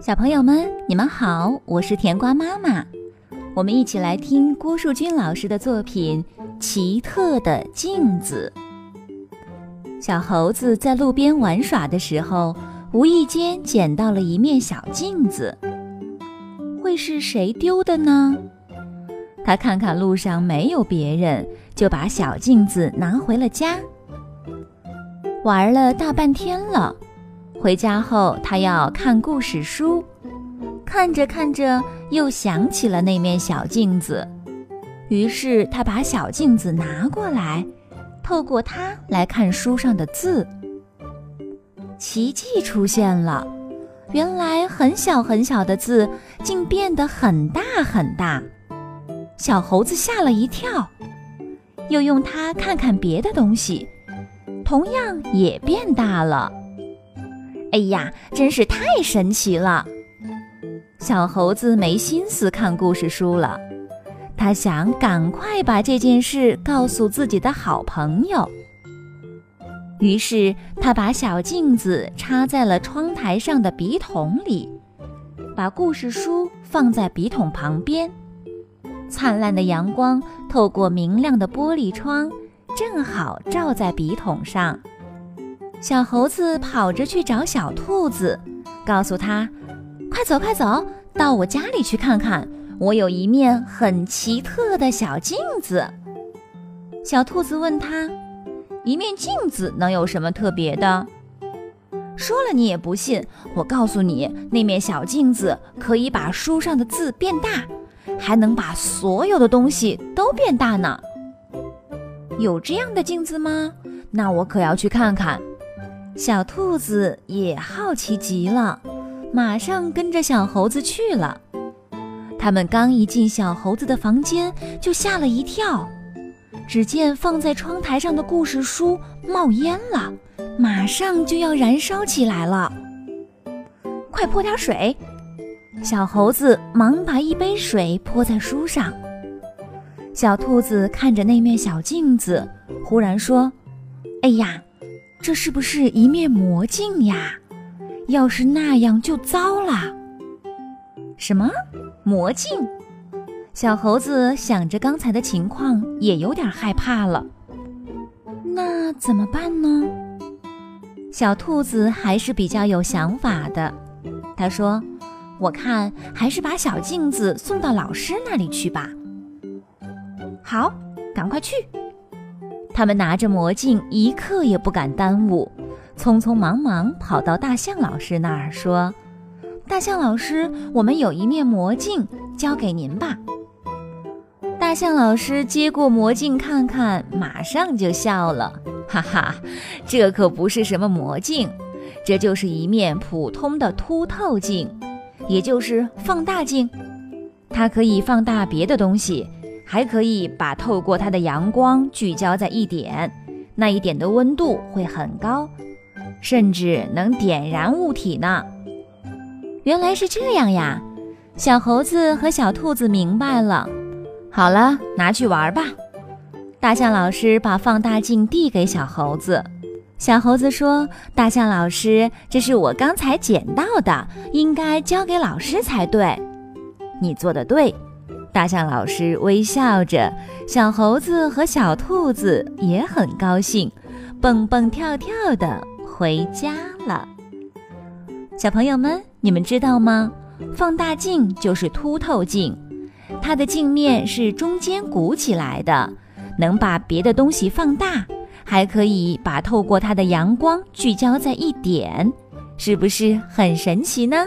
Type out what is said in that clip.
小朋友们，你们好，我是甜瓜妈妈。我们一起来听郭树君老师的作品《奇特的镜子》。小猴子在路边玩耍的时候，无意间捡到了一面小镜子。会是谁丢的呢？他看看路上没有别人，就把小镜子拿回了家。玩了大半天了。回家后，他要看故事书，看着看着又想起了那面小镜子，于是他把小镜子拿过来，透过它来看书上的字。奇迹出现了，原来很小很小的字竟变得很大很大，小猴子吓了一跳，又用它看看别的东西，同样也变大了。哎呀，真是太神奇了！小猴子没心思看故事书了，他想赶快把这件事告诉自己的好朋友。于是他把小镜子插在了窗台上的笔筒里，把故事书放在笔筒旁边。灿烂的阳光透过明亮的玻璃窗，正好照在笔筒上。小猴子跑着去找小兔子，告诉他：“快走，快走，到我家里去看看，我有一面很奇特的小镜子。”小兔子问他：“一面镜子能有什么特别的？”说了你也不信，我告诉你，那面小镜子可以把书上的字变大，还能把所有的东西都变大呢。有这样的镜子吗？那我可要去看看。小兔子也好奇极了，马上跟着小猴子去了。他们刚一进小猴子的房间，就吓了一跳。只见放在窗台上的故事书冒烟了，马上就要燃烧起来了。快泼点水！小猴子忙把一杯水泼在书上。小兔子看着那面小镜子，忽然说：“哎呀！”这是不是一面魔镜呀？要是那样就糟了。什么魔镜？小猴子想着刚才的情况，也有点害怕了。那怎么办呢？小兔子还是比较有想法的。他说：“我看还是把小镜子送到老师那里去吧。”好，赶快去。他们拿着魔镜，一刻也不敢耽误，匆匆忙忙跑到大象老师那儿，说：“大象老师，我们有一面魔镜，交给您吧。”大象老师接过魔镜看看，马上就笑了：“哈哈，这可不是什么魔镜，这就是一面普通的凸透镜，也就是放大镜，它可以放大别的东西。”还可以把透过它的阳光聚焦在一点，那一点的温度会很高，甚至能点燃物体呢。原来是这样呀！小猴子和小兔子明白了。好了，拿去玩吧。大象老师把放大镜递给小猴子，小猴子说：“大象老师，这是我刚才捡到的，应该交给老师才对。”你做的对。大象老师微笑着，小猴子和小兔子也很高兴，蹦蹦跳跳的回家了。小朋友们，你们知道吗？放大镜就是凸透镜，它的镜面是中间鼓起来的，能把别的东西放大，还可以把透过它的阳光聚焦在一点，是不是很神奇呢？